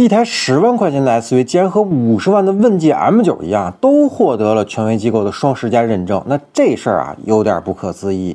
一台十万块钱的 SUV，竟然和五十万的问界 M9 一样，都获得了权威机构的双十佳认证，那这事儿啊，有点不可思议。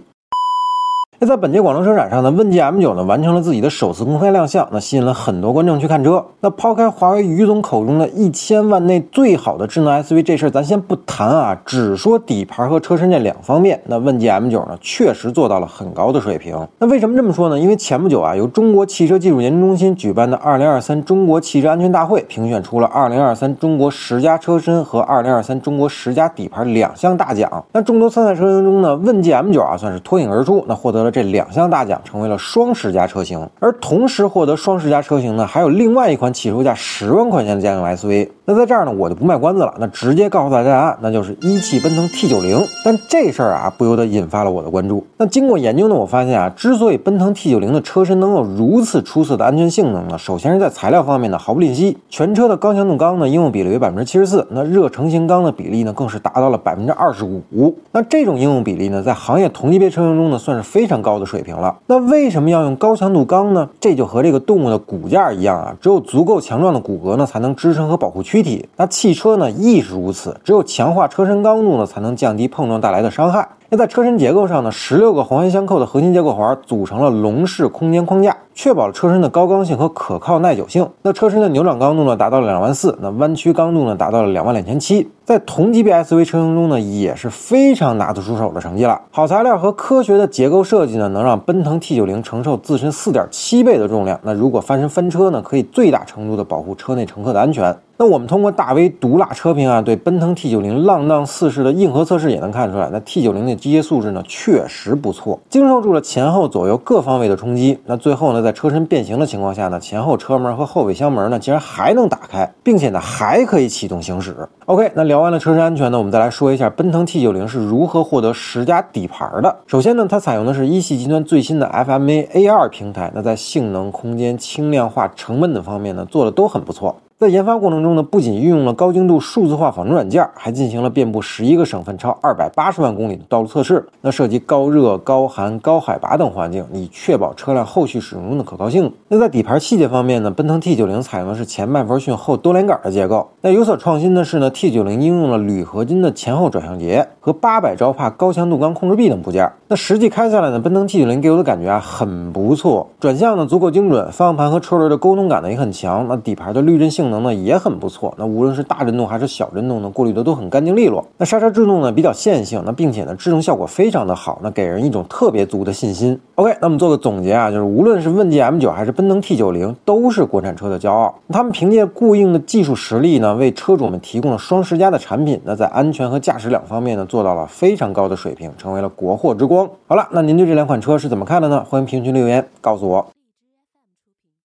那在本届广州车展上呢，问界 M9 呢完成了自己的首次公开亮相，那吸引了很多观众去看车。那抛开华为于总口中的一千万内最好的智能 SUV 这事儿，咱先不谈啊，只说底盘和车身这两方面，那问界 M9 呢确实做到了很高的水平。那为什么这么说呢？因为前不久啊，由中国汽车技术研究中心举办的2023中国汽车安全大会评选出了2023中国十佳车身和2023中国十佳底盘两项大奖。那众多参赛车型中呢，问界 M9 啊算是脱颖而出，那获得。这两项大奖成为了双十佳车型，而同时获得双十佳车型呢，还有另外一款起售价十万块钱的家用 SUV。那在这儿呢，我就不卖关子了，那直接告诉大家，那就是一汽奔腾 T90。但这事儿啊，不由得引发了我的关注。那经过研究呢，我发现啊，之所以奔腾 T90 的车身能有如此出色的安全性能呢，首先是在材料方面呢毫不吝惜，全车的高强度钢呢应用比例为百分之七十四，那热成型钢的比例呢更是达到了百分之二十五。那这种应用比例呢，在行业同级别车型中呢，算是非常高的水平了。那为什么要用高强度钢呢？这就和这个动物的骨架一样啊，只有足够强壮的骨骼呢，才能支撑和保护躯。躯体，那汽车呢亦是如此，只有强化车身刚度呢，才能降低碰撞带来的伤害。那在车身结构上呢，十六个环环相扣的核心结构环组成了笼式空间框架，确保了车身的高刚性和可靠耐久性。那车身的扭转刚度呢达到了两万四，那弯曲刚度呢达到了两万两千七，在同级别 SUV 车型中呢也是非常拿得出手的成绩了。好材料和科学的结构设计呢，能让奔腾 T90 承受自身四点七倍的重量。那如果翻身翻车呢，可以最大程度的保护车内乘客的安全。那我们通过大 V 毒辣车评啊，对奔腾 T90 浪荡四世的硬核测试也能看出来，那 T90 的机械素质呢确实不错，经受住了前后左右各方位的冲击。那最后呢，在车身变形的情况下呢，前后车门和后备箱门呢竟然还能打开，并且呢还可以启动行驶。OK，那聊完了车身安全呢，我们再来说一下奔腾 T90 是如何获得十佳底盘的。首先呢，它采用的是一汽集团最新的 FMA A2 平台，那在性能、空间、轻量化、成本等方面呢做的都很不错。在研发过程中呢，不仅运用了高精度数字化仿真软件，还进行了遍布十一个省份、超二百八十万公里的道路测试。那涉及高热、高寒、高海拔等环境，以确保车辆后续使用中的可靠性。那在底盘细节方面呢，奔腾 T90 采用的是前麦弗逊后多连杆的结构。那有所创新的是呢，T90 应用了铝合金的前后转向节和八百兆帕高强度钢控制臂等部件。那实际开下来呢，奔腾 T90 给我的感觉啊很不错，转向呢足够精准，方向盘和车轮的沟通感呢也很强。那底盘的滤震性。能呢也很不错，那无论是大震动还是小震动呢，过滤的都很干净利落。那刹车制动呢比较线性，那并且呢制动效果非常的好，那给人一种特别足的信心。OK，那么做个总结啊，就是无论是问界 M9 还是奔腾 T90，都是国产车的骄傲。他们凭借固硬的技术实力呢，为车主们提供了双十佳的产品。那在安全和驾驶两方面呢，做到了非常高的水平，成为了国货之光光。好了，那您对这两款车是怎么看的呢？欢迎评论区留言告诉我。